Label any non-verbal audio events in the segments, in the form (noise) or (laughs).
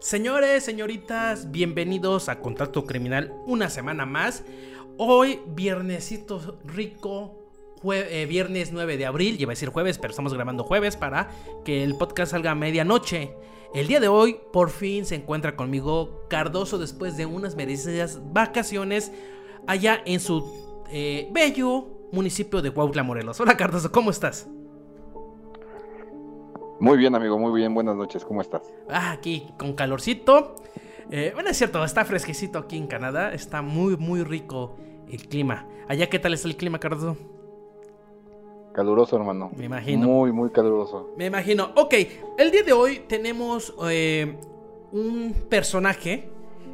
Señores, señoritas, bienvenidos a Contrato Criminal una semana más. Hoy, viernesito rico, eh, viernes 9 de abril, iba a decir jueves, pero estamos grabando jueves para que el podcast salga a medianoche. El día de hoy, por fin se encuentra conmigo Cardoso después de unas merecidas vacaciones allá en su eh, bello municipio de Huautla, Morelos. Hola Cardoso, ¿cómo estás? Muy bien, amigo, muy bien. Buenas noches, ¿cómo estás? Ah, aquí con calorcito. Eh, bueno, es cierto, está fresquecito aquí en Canadá. Está muy, muy rico el clima. Allá, ¿qué tal es el clima, Cardoso? Caluroso, hermano. Me imagino. Muy, muy caluroso. Me imagino. Ok, el día de hoy tenemos eh, un personaje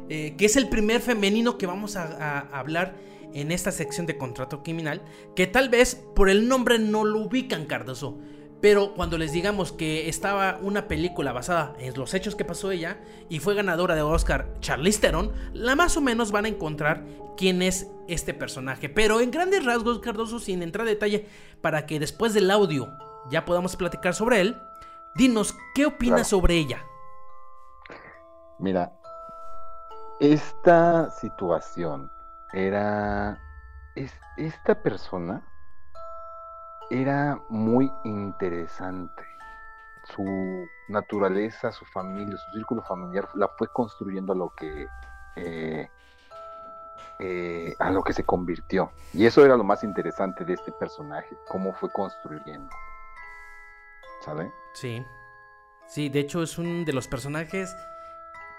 eh, que es el primer femenino que vamos a, a, hablar en esta sección de contrato criminal, que tal vez por el nombre no lo ubican, Cardoso. Pero cuando les digamos que estaba una película basada en los hechos que pasó ella y fue ganadora de Oscar Charlize Theron, la más o menos van a encontrar quién es este personaje. Pero en grandes rasgos, Cardoso, sin entrar a detalle, para que después del audio ya podamos platicar sobre él, dinos, ¿qué opinas sobre ella? Mira, esta situación era... esta persona era muy interesante. Su naturaleza, su familia, su círculo familiar la fue construyendo a lo que eh, eh, a lo que se convirtió. Y eso era lo más interesante de este personaje, cómo fue construyendo. ¿Sabe? Sí. Sí, de hecho es uno de los personajes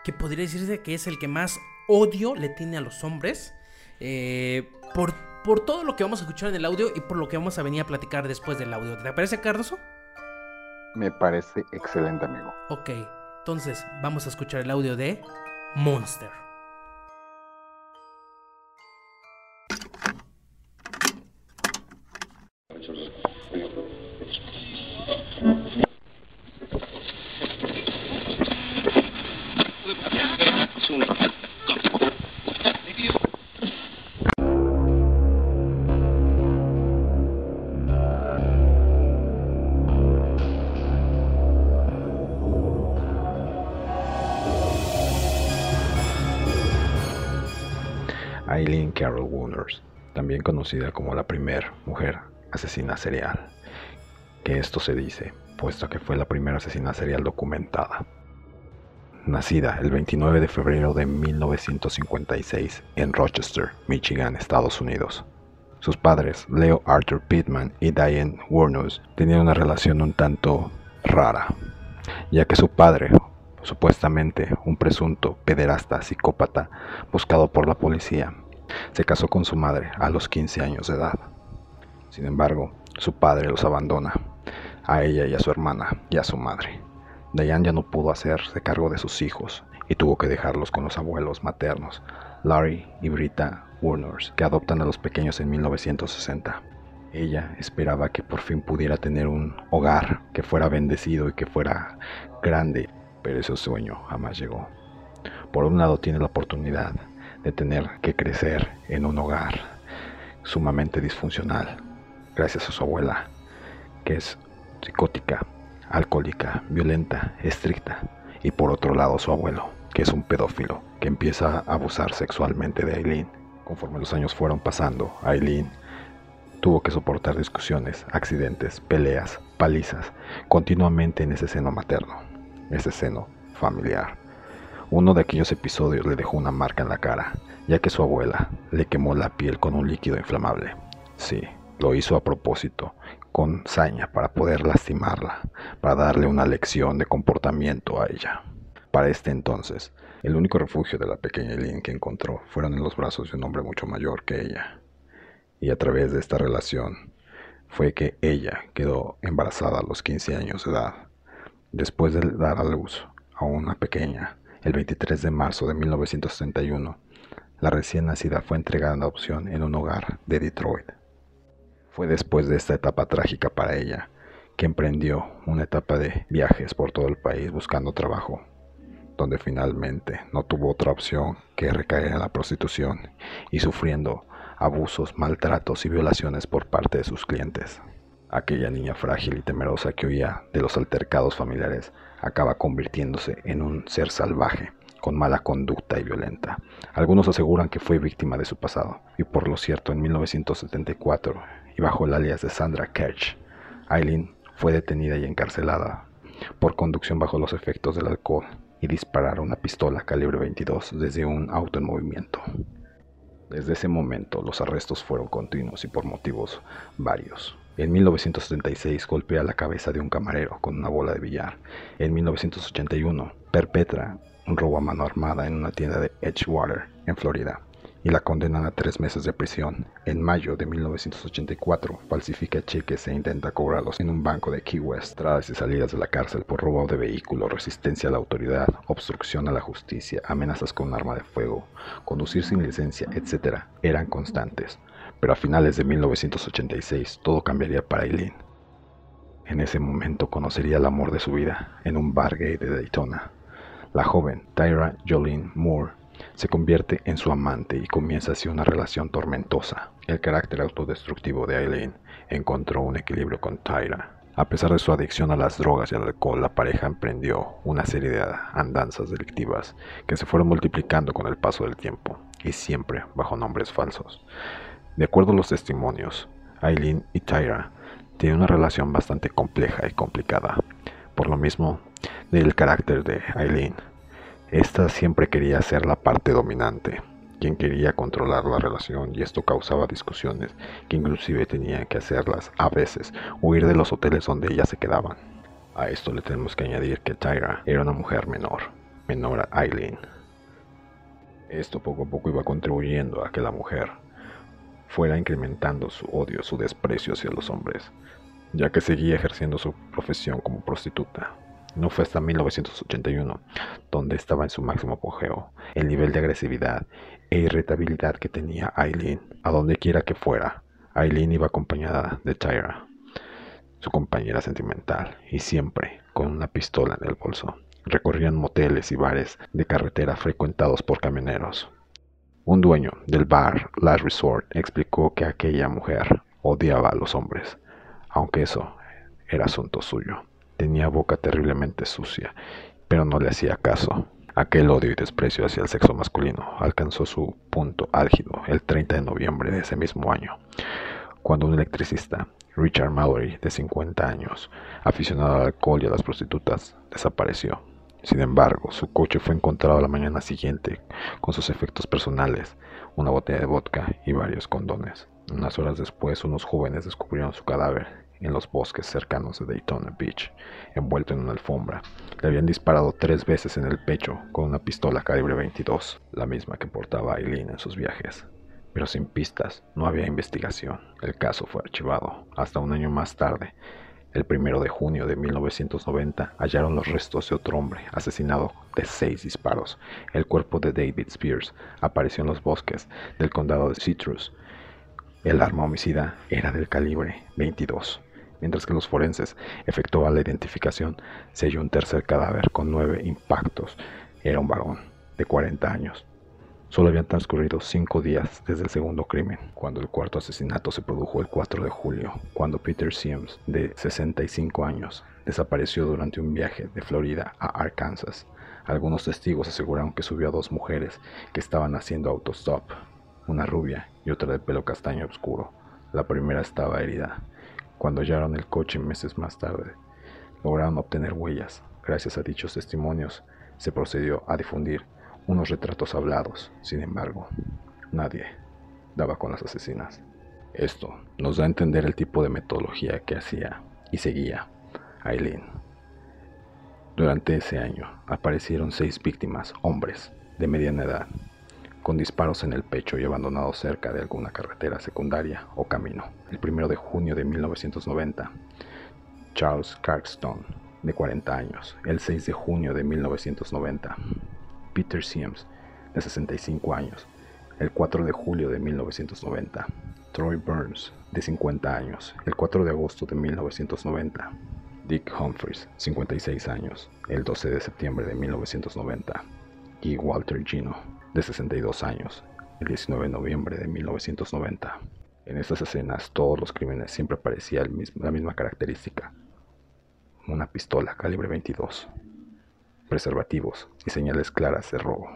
que podría decirse que es el que más odio le tiene a los hombres. Eh, por por todo lo que vamos a escuchar en el audio y por lo que vamos a venir a platicar después del audio. ¿Te parece, Cardoso? Me parece excelente, amigo. Ok, entonces vamos a escuchar el audio de Monster. Como la primera mujer asesina serial, que esto se dice, puesto que fue la primera asesina serial documentada. Nacida el 29 de febrero de 1956 en Rochester, Michigan, Estados Unidos. Sus padres, Leo Arthur Pittman y Diane Wooners, tenían una relación un tanto rara, ya que su padre, supuestamente un presunto pederasta psicópata buscado por la policía, se casó con su madre a los 15 años de edad. Sin embargo, su padre los abandona, a ella y a su hermana y a su madre. Diane ya no pudo hacerse cargo de sus hijos y tuvo que dejarlos con los abuelos maternos, Larry y Brita Warners, que adoptan a los pequeños en 1960. Ella esperaba que por fin pudiera tener un hogar que fuera bendecido y que fuera grande pero ese sueño jamás llegó. Por un lado tiene la oportunidad de tener que crecer en un hogar sumamente disfuncional, gracias a su abuela, que es psicótica, alcohólica, violenta, estricta, y por otro lado su abuelo, que es un pedófilo, que empieza a abusar sexualmente de Aileen. Conforme los años fueron pasando, Aileen tuvo que soportar discusiones, accidentes, peleas, palizas, continuamente en ese seno materno ese seno familiar. Uno de aquellos episodios le dejó una marca en la cara, ya que su abuela le quemó la piel con un líquido inflamable. Sí, lo hizo a propósito, con saña para poder lastimarla, para darle una lección de comportamiento a ella. Para este entonces, el único refugio de la pequeña Eileen que encontró fueron en los brazos de un hombre mucho mayor que ella. Y a través de esta relación fue que ella quedó embarazada a los 15 años de edad Después de dar a luz a una pequeña, el 23 de marzo de 1961, la recién nacida fue entregada en adopción en un hogar de Detroit. Fue después de esta etapa trágica para ella que emprendió una etapa de viajes por todo el país buscando trabajo, donde finalmente no tuvo otra opción que recaer en la prostitución y sufriendo abusos, maltratos y violaciones por parte de sus clientes. Aquella niña frágil y temerosa que huía de los altercados familiares acaba convirtiéndose en un ser salvaje, con mala conducta y violenta. Algunos aseguran que fue víctima de su pasado, y por lo cierto en 1974, y bajo el alias de Sandra Kerch, Eileen fue detenida y encarcelada por conducción bajo los efectos del alcohol y disparar una pistola calibre 22 desde un auto en movimiento. Desde ese momento los arrestos fueron continuos y por motivos varios. En 1976 golpea la cabeza de un camarero con una bola de billar. En 1981 perpetra un robo a mano armada en una tienda de Edgewater, en Florida y la condenan a tres meses de prisión. En mayo de 1984 falsifica cheques e intenta cobrarlos en un banco de Key West. Y salidas de la cárcel por robo de vehículo, resistencia a la autoridad, obstrucción a la justicia, amenazas con arma de fuego, conducir sin licencia, etc. eran constantes. Pero a finales de 1986 todo cambiaría para Eileen. En ese momento conocería el amor de su vida en un bar gay de Daytona. La joven Tyra Jolene Moore se convierte en su amante y comienza así una relación tormentosa. El carácter autodestructivo de Eileen encontró un equilibrio con Tyra. A pesar de su adicción a las drogas y al alcohol, la pareja emprendió una serie de andanzas delictivas que se fueron multiplicando con el paso del tiempo y siempre bajo nombres falsos. De acuerdo a los testimonios, Eileen y Tyra tienen una relación bastante compleja y complicada. Por lo mismo del carácter de Eileen, esta siempre quería ser la parte dominante, quien quería controlar la relación y esto causaba discusiones que inclusive tenía que hacerlas a veces huir de los hoteles donde ellas se quedaban. A esto le tenemos que añadir que Tyra era una mujer menor, menor a Eileen. Esto poco a poco iba contribuyendo a que la mujer fuera incrementando su odio, su desprecio hacia los hombres, ya que seguía ejerciendo su profesión como prostituta. No fue hasta 1981 donde estaba en su máximo apogeo el nivel de agresividad e irritabilidad que tenía Eileen. A donde quiera que fuera, Eileen iba acompañada de Tyra, su compañera sentimental, y siempre con una pistola en el bolso. Recorrían moteles y bares de carretera frecuentados por camioneros. Un dueño del bar Last Resort explicó que aquella mujer odiaba a los hombres, aunque eso era asunto suyo. Tenía boca terriblemente sucia, pero no le hacía caso. Aquel odio y desprecio hacia el sexo masculino alcanzó su punto álgido el 30 de noviembre de ese mismo año, cuando un electricista, Richard Mallory, de 50 años, aficionado al alcohol y a las prostitutas, desapareció. Sin embargo, su coche fue encontrado la mañana siguiente con sus efectos personales, una botella de vodka y varios condones. Unas horas después, unos jóvenes descubrieron su cadáver en los bosques cercanos de Daytona Beach, envuelto en una alfombra. Le habían disparado tres veces en el pecho con una pistola calibre 22, la misma que portaba Eileen en sus viajes. Pero sin pistas, no había investigación. El caso fue archivado. Hasta un año más tarde, el primero de junio de 1990, hallaron los restos de otro hombre asesinado de seis disparos. El cuerpo de David Spears apareció en los bosques del condado de Citrus. El arma homicida era del calibre 22 mientras que los forenses efectuaban la identificación, se halló un tercer cadáver con nueve impactos. Era un varón de 40 años. Solo habían transcurrido cinco días desde el segundo crimen, cuando el cuarto asesinato se produjo el 4 de julio, cuando Peter Sims, de 65 años, desapareció durante un viaje de Florida a Arkansas. Algunos testigos aseguraron que subió a dos mujeres que estaban haciendo autostop, una rubia y otra de pelo castaño oscuro. La primera estaba herida cuando hallaron el coche meses más tarde, lograron obtener huellas. Gracias a dichos testimonios, se procedió a difundir unos retratos hablados. Sin embargo, nadie daba con las asesinas. Esto nos da a entender el tipo de metodología que hacía y seguía Aileen. Durante ese año aparecieron seis víctimas, hombres, de mediana edad, con disparos en el pecho y abandonados cerca de alguna carretera secundaria o camino. El 1 de junio de 1990, Charles Carkstone, de 40 años. El 6 de junio de 1990, Peter Sims, de 65 años. El 4 de julio de 1990, Troy Burns, de 50 años. El 4 de agosto de 1990, Dick Humphries, 56 años. El 12 de septiembre de 1990, y Walter Gino, de 62 años, el 19 de noviembre de 1990. En estas escenas todos los crímenes siempre parecía la misma característica, una pistola calibre 22. Preservativos y señales claras de robo.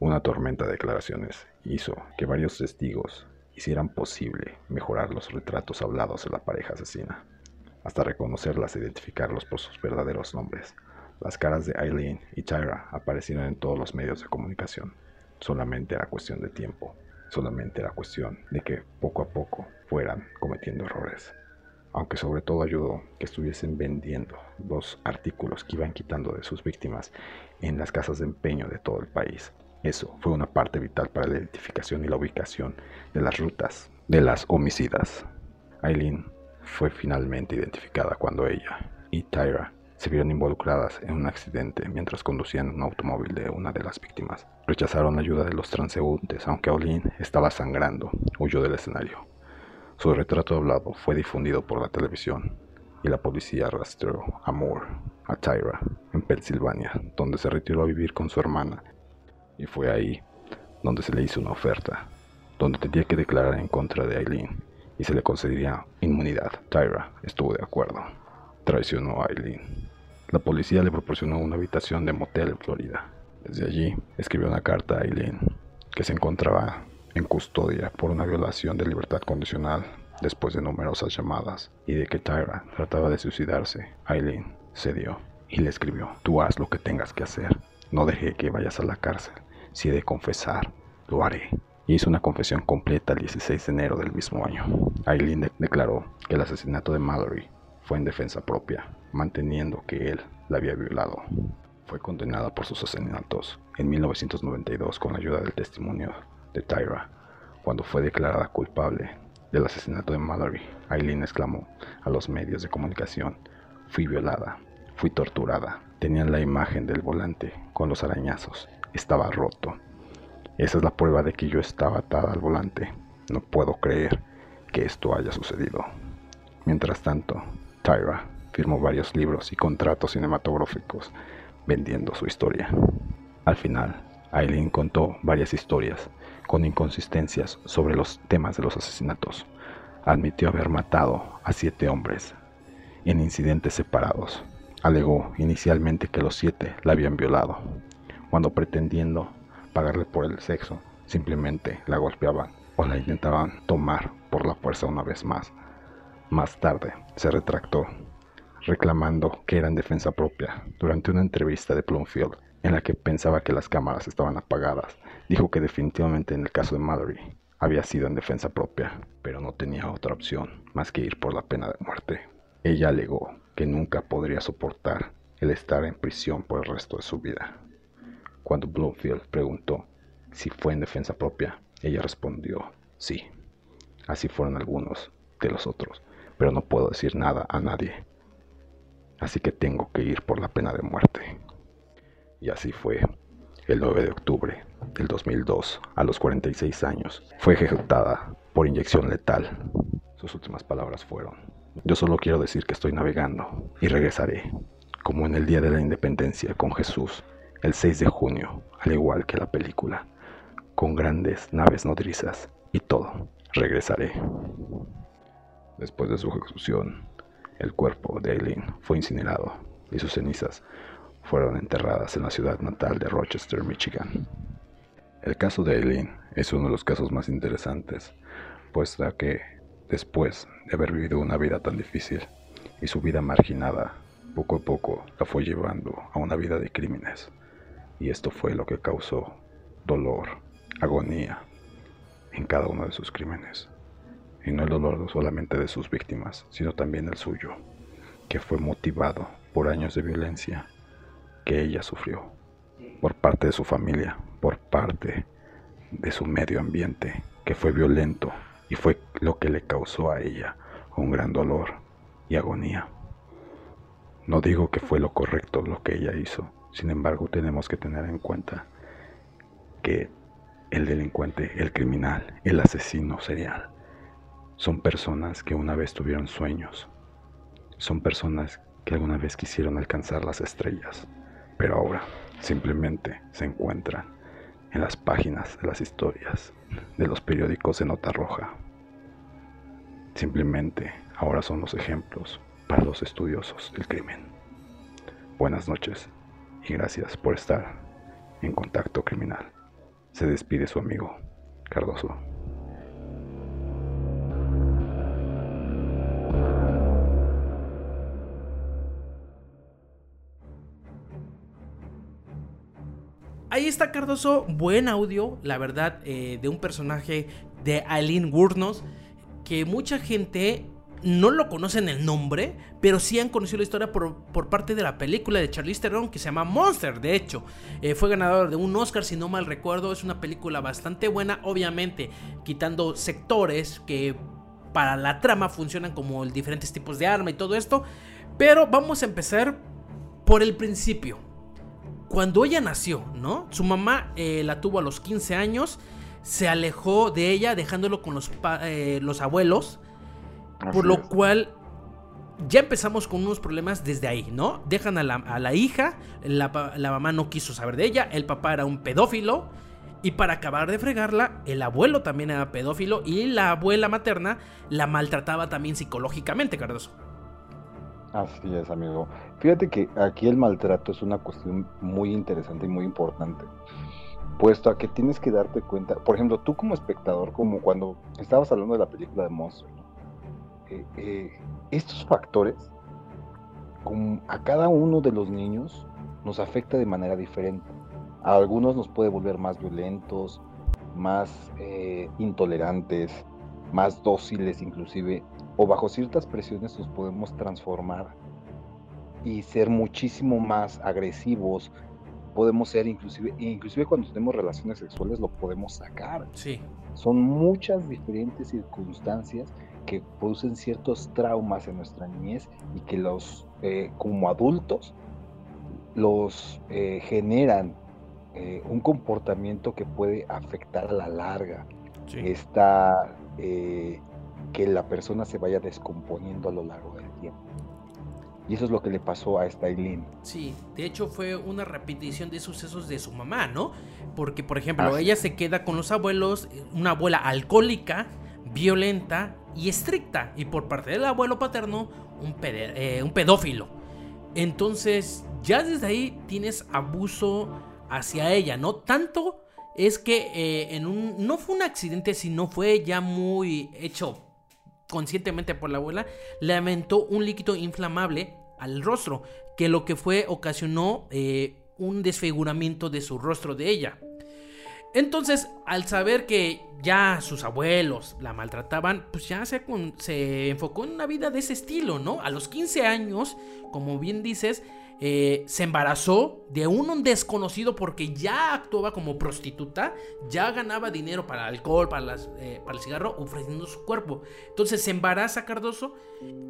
Una tormenta de declaraciones hizo que varios testigos hicieran posible mejorar los retratos hablados de la pareja asesina, hasta reconocerlas e identificarlos por sus verdaderos nombres. Las caras de Eileen y Tyra aparecieron en todos los medios de comunicación. Solamente era cuestión de tiempo, solamente era cuestión de que poco a poco fueran cometiendo errores. Aunque sobre todo ayudó que estuviesen vendiendo los artículos que iban quitando de sus víctimas en las casas de empeño de todo el país. Eso fue una parte vital para la identificación y la ubicación de las rutas de las homicidas. Eileen fue finalmente identificada cuando ella y Tyra se vieron involucradas en un accidente mientras conducían un automóvil de una de las víctimas. Rechazaron la ayuda de los transeúntes, aunque Eileen estaba sangrando, huyó del escenario. Su retrato hablado fue difundido por la televisión y la policía rastreó a Moore, a Tyra, en Pensilvania, donde se retiró a vivir con su hermana. Y fue ahí donde se le hizo una oferta, donde tenía que declarar en contra de Eileen y se le concedería inmunidad. Tyra estuvo de acuerdo. Traicionó a Eileen. La policía le proporcionó una habitación de motel en Florida. Desde allí escribió una carta a Eileen, que se encontraba en custodia por una violación de libertad condicional después de numerosas llamadas y de que Tyra trataba de suicidarse. Eileen cedió y le escribió, tú haz lo que tengas que hacer, no deje que vayas a la cárcel, si he de confesar, lo haré. Y hizo una confesión completa el 16 de enero del mismo año. Eileen declaró que el asesinato de Mallory fue en defensa propia, manteniendo que él la había violado. Fue condenada por sus asesinatos en 1992 con la ayuda del testimonio de Tyra. Cuando fue declarada culpable del asesinato de Mallory, Eileen exclamó a los medios de comunicación, fui violada, fui torturada, tenían la imagen del volante con los arañazos, estaba roto. Esa es la prueba de que yo estaba atada al volante. No puedo creer que esto haya sucedido. Mientras tanto, Tyra firmó varios libros y contratos cinematográficos vendiendo su historia. Al final, Eileen contó varias historias con inconsistencias sobre los temas de los asesinatos. Admitió haber matado a siete hombres en incidentes separados. Alegó inicialmente que los siete la habían violado, cuando pretendiendo pagarle por el sexo, simplemente la golpeaban o la intentaban tomar por la fuerza una vez más. Más tarde se retractó, reclamando que era en defensa propia. Durante una entrevista de Plumfield, en la que pensaba que las cámaras estaban apagadas, dijo que definitivamente en el caso de Mallory había sido en defensa propia, pero no tenía otra opción más que ir por la pena de muerte. Ella alegó que nunca podría soportar el estar en prisión por el resto de su vida. Cuando Bloomfield preguntó si fue en defensa propia, ella respondió sí. Así fueron algunos de los otros pero no puedo decir nada a nadie. Así que tengo que ir por la pena de muerte. Y así fue. El 9 de octubre del 2002, a los 46 años, fue ejecutada por inyección letal. Sus últimas palabras fueron, yo solo quiero decir que estoy navegando y regresaré, como en el Día de la Independencia con Jesús, el 6 de junio, al igual que la película, con grandes naves nodrizas y todo. Regresaré. Después de su ejecución, el cuerpo de Eileen fue incinerado y sus cenizas fueron enterradas en la ciudad natal de Rochester, Michigan. El caso de Eileen es uno de los casos más interesantes, puesto que después de haber vivido una vida tan difícil y su vida marginada, poco a poco la fue llevando a una vida de crímenes. Y esto fue lo que causó dolor, agonía en cada uno de sus crímenes y no el dolor solamente de sus víctimas, sino también el suyo, que fue motivado por años de violencia que ella sufrió, por parte de su familia, por parte de su medio ambiente, que fue violento y fue lo que le causó a ella un gran dolor y agonía. No digo que fue lo correcto lo que ella hizo, sin embargo tenemos que tener en cuenta que el delincuente, el criminal, el asesino serial, son personas que una vez tuvieron sueños. Son personas que alguna vez quisieron alcanzar las estrellas, pero ahora simplemente se encuentran en las páginas de las historias de los periódicos de nota roja. Simplemente ahora son los ejemplos para los estudiosos del crimen. Buenas noches y gracias por estar en contacto criminal. Se despide su amigo Cardoso. Está Cardoso, buen audio, la verdad, eh, de un personaje de Aileen Wurnos, que mucha gente no lo conocen el nombre, pero sí han conocido la historia por, parte de la película de Charlize Theron que se llama Monster, de hecho. Eh, fue ganador de un Oscar, si no mal recuerdo. Es una película bastante buena, obviamente, quitando sectores que para la trama funcionan como diferentes tipos de arma y todo esto. Pero vamos a empezar por el principio. Cuando ella nació, ¿no? Su mamá eh, la tuvo a los 15 años, se alejó de ella dejándolo con los, eh, los abuelos por lo cual ya empezamos con unos problemas desde ahí, ¿no? Dejan a la, hija, la, mamá no quiso saber de ella, el papá era un pedófilo. Y para acabar de fregarla, el abuelo también era pedófilo y la abuela materna la maltrataba también psicológicamente, Cardoso. Así es, amigo. Fíjate que aquí el maltrato es una cuestión muy interesante y muy importante. Puesto a que tienes que darte cuenta, por ejemplo, tú como espectador, como cuando estabas hablando de la película de Monster, eh, eh, estos factores a cada uno de los niños nos afecta de manera diferente. A algunos nos puede volver más violentos, más eh, intolerantes, más dóciles inclusive, o bajo ciertas presiones nos podemos transformar y ser muchísimo más agresivos. Podemos ser inclusive, inclusive cuando tenemos relaciones sexuales lo podemos sacar. Sí. Son muchas diferentes circunstancias que producen ciertos traumas en nuestra niñez y que los, eh, como adultos, los eh, generan eh, un comportamiento que puede afectar a la larga. Está que la persona se vaya descomponiendo a lo largo del tiempo. Y eso es lo que le pasó a esta Eileen. Sí, de hecho fue una repetición de sucesos de su mamá, ¿no? Porque, por ejemplo, ella se queda con los abuelos, una abuela alcohólica, violenta y estricta. Y por parte del abuelo paterno, un, eh, un pedófilo. Entonces, ya desde ahí tienes abuso hacia ella, ¿no? Tanto es que eh, en un, no fue un accidente, sino fue ya muy hecho conscientemente por la abuela, le aventó un líquido inflamable al rostro, que lo que fue ocasionó eh, un desfiguramiento de su rostro de ella. Entonces, al saber que ya sus abuelos la maltrataban, pues ya se, se, enfocó en una vida de ese estilo, ¿no? A los 15 años, como bien dices, eh, se embarazó de un desconocido porque ya actuaba como prostituta, ya ganaba dinero para el alcohol, para, las, eh, para el cigarro, ofreciendo su cuerpo. Entonces se embaraza Cardoso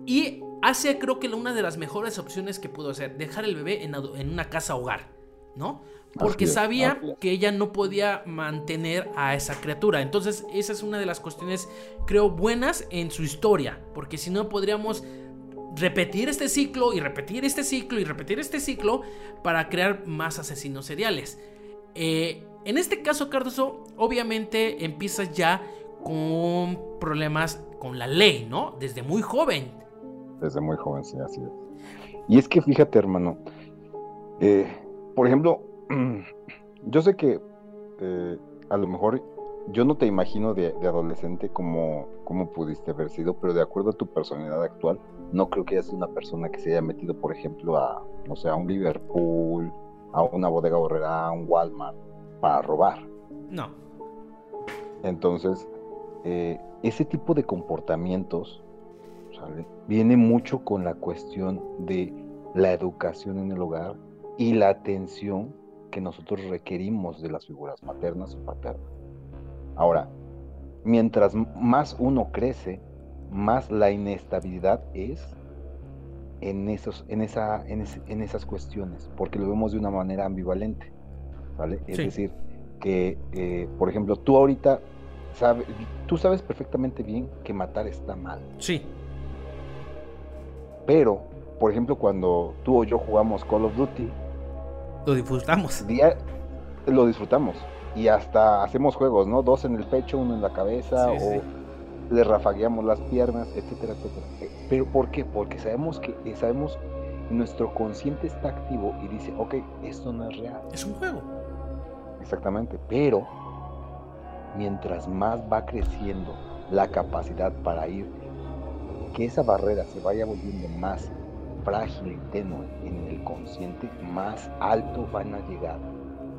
y hace creo que una de las mejores opciones que pudo hacer, dejar el bebé en, en una casa hogar, ¿no? porque sabía que ella no podía mantener a esa criatura. Entonces, esa es una de las cuestiones, creo, buenas en su historia, porque si no podríamos repetir este ciclo y repetir este ciclo y repetir este ciclo para crear más asesinos seriales. Eh, en este caso, Cardoso, obviamente empiezas ya con problemas con la ley, ¿no? Desde muy joven. Desde muy joven, sí, así es. Y es que fíjate, hermano, eh, por ejemplo, (clears throat) yo sé que eh, a lo mejor yo no te imagino de, adolescente como, como, pudiste haber sido, pero de acuerdo a tu personalidad actual, no creo que hayas sido una persona que se haya metido, por ejemplo, a, no sé, a un Liverpool, a una bodega borrera, a un Walmart, para robar. No. Entonces, eh, ese tipo de comportamientos viene mucho con la cuestión de la educación en el hogar y la atención que nosotros requerimos de las figuras maternas o paternas. Ahora, mientras más uno crece, más la inestabilidad es en, esos, en, esa, en, esas cuestiones, porque lo vemos de una manera ambivalente. ¿vale? Es decir, que, eh, por ejemplo, tú ahorita sabes, tú sabes perfectamente bien que matar está mal. Sí. Pero, por ejemplo, cuando tú o yo jugamos Call of Duty, lo disfrutamos. Día, lo disfrutamos. Y hasta hacemos juegos, ¿no? Dos en el pecho, uno en la cabeza, o le rafagueamos las piernas, etcétera, etcétera. Pero ¿por qué? Porque sabemos que sabemos nuestro consciente está activo y dice, ok, esto no es real. Es un juego. Exactamente, pero mientras más va creciendo la capacidad para ir, que esa barrera se vaya volviendo más frágil y tenue en el consciente, más alto van a llegar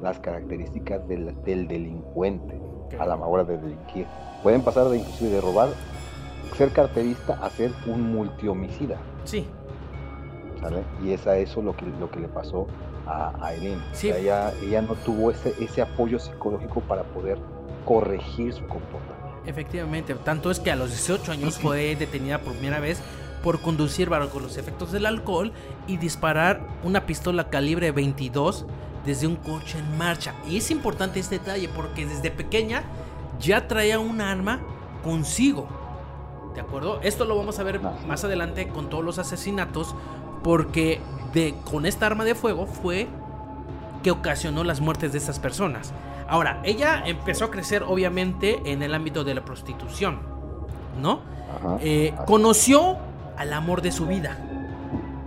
las características del, delincuente a la hora de delinquir. Pueden pasar de inclusive de robar, ser carterista a ser un multihomicida. Sí. Y es a eso lo que, lo que le pasó a, a ella, ella no tuvo ese, ese apoyo psicológico para poder corregir su comportamiento. Efectivamente, tanto es que a los 18 años fue detenida por primera vez por conducir bajo los efectos del alcohol y disparar una pistola calibre 22 desde un coche en marcha. Y es importante este detalle porque desde pequeña ya traía un arma consigo. ¿De acuerdo? Esto lo vamos a ver más adelante con todos los asesinatos porque de, con esta arma de fuego fue que ocasionó las muertes de estas personas. Ahora, ella empezó a crecer obviamente en el ámbito de la prostitución, ¿no? Eh, conoció al amor de su vida,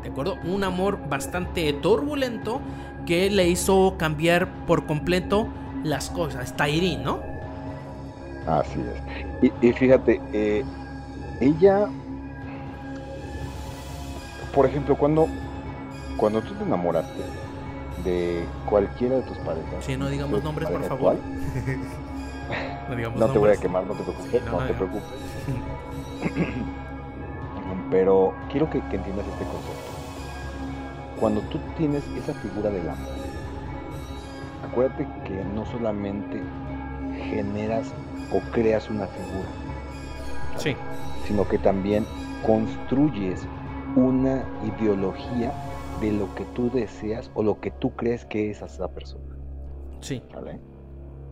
¿de acuerdo? Un amor bastante turbulento que le hizo cambiar por completo las cosas. Tairín, ¿no? Así es. Y, fíjate, eh, ella, por ejemplo, cuando, cuando tú te enamoraste, de cualquiera de tus parejas. Sí, no digamos nombres, por favor. (laughs) no, te voy a quemar, no te preocupes, no, te preocupes. (laughs) Pero quiero que, entiendas este concepto. Cuando tú tienes esa figura del amor, acuérdate que no solamente generas o creas una figura, sí. sino que también construyes una ideología de lo que tú deseas o lo que tú crees que es esa persona. Sí. ¿Vale?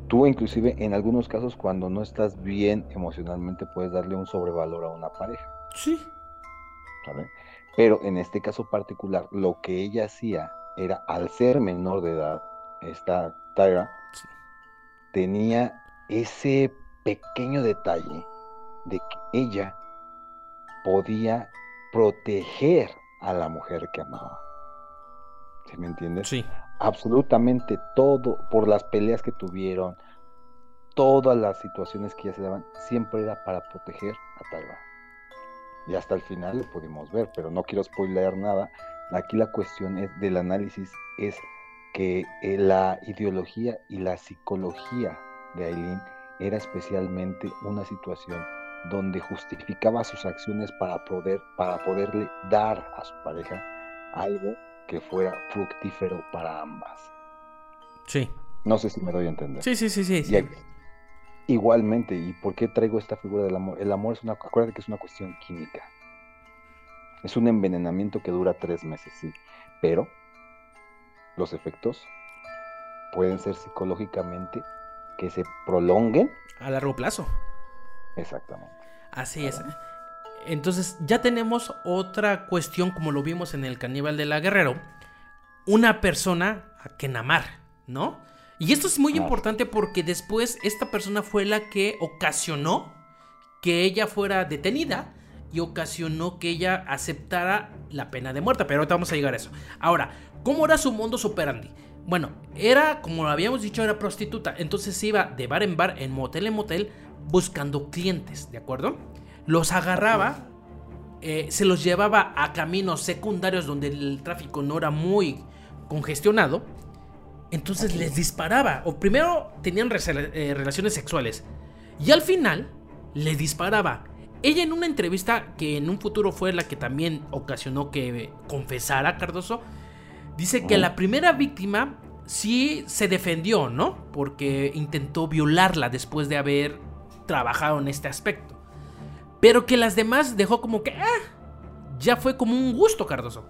Tú inclusive en algunos casos cuando no estás bien emocionalmente puedes darle un sobrevalor a una pareja. Sí. ¿Vale? Pero en este caso particular, lo que ella hacía era, al ser menor de edad, esta Tyra, tenía ese pequeño detalle de que ella podía proteger a la mujer que amaba. ¿Sí me entiendes? Sí. Absolutamente todo, por las peleas que tuvieron, todas las situaciones que ya se daban, siempre era para proteger a Tyra. Y hasta el final lo pudimos ver, pero no quiero spoiler nada. Aquí la cuestión es del análisis es que eh, la ideología y la psicología de Aileen era especialmente una situación donde justificaba sus acciones para poder para poderle dar a su pareja algo que fuera fructífero para ambas. Sí. No sé si me doy a entender. Sí, sí, sí, sí. Igualmente, ¿y por qué traigo esta figura del amor? El amor es una, acuérdate que es una cuestión química. Es un envenenamiento que dura tres meses, sí. Pero los efectos pueden ser psicológicamente que se prolonguen. A largo plazo. Exactamente. Así es. Entonces ya tenemos otra cuestión como lo vimos en el caníbal de la Guerrero. Una persona a quien amar, ¿no? Y esto es muy importante porque después esta persona fue la que ocasionó que ella fuera detenida y ocasionó que ella aceptara la pena de muerte. Pero ahorita vamos a llegar a eso. Ahora, ¿cómo era su mundo superandi? Bueno, era, como lo habíamos dicho, era prostituta. Entonces iba de bar en bar, en motel en motel, buscando clientes, ¿de acuerdo? los agarraba, eh, se los llevaba a caminos secundarios donde el tráfico no era muy congestionado. Entonces les disparaba. O primero tenían eh, relaciones sexuales. Y al final les disparaba. Ella en una entrevista que en un futuro fue la que también ocasionó que confesara Cardoso, dice que la primera víctima sí se defendió, ¿no? Porque intentó violarla después de haber trabajado en este aspecto. Pero que las demás dejó como que, ah, ya fue como un gusto, Cardoso.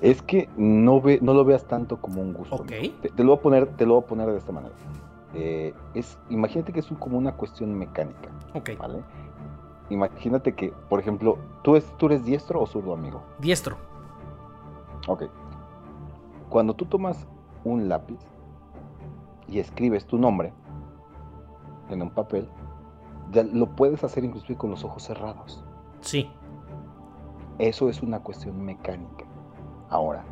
Es que no, ve, no lo veas tanto como un gusto. Te, lo voy a poner, te lo voy a poner de esta manera. Eh, es, imagínate que es como una cuestión mecánica. Ok. ¿Vale? Imagínate que, por ejemplo, ¿tú, es, ¿tú eres diestro o zurdo, amigo? Diestro. Ok. Cuando tú tomas un lápiz y escribes tu nombre en un papel, ya lo puedes hacer inclusive con los ojos cerrados. Sí. Eso es una cuestión mecánica. Ahora,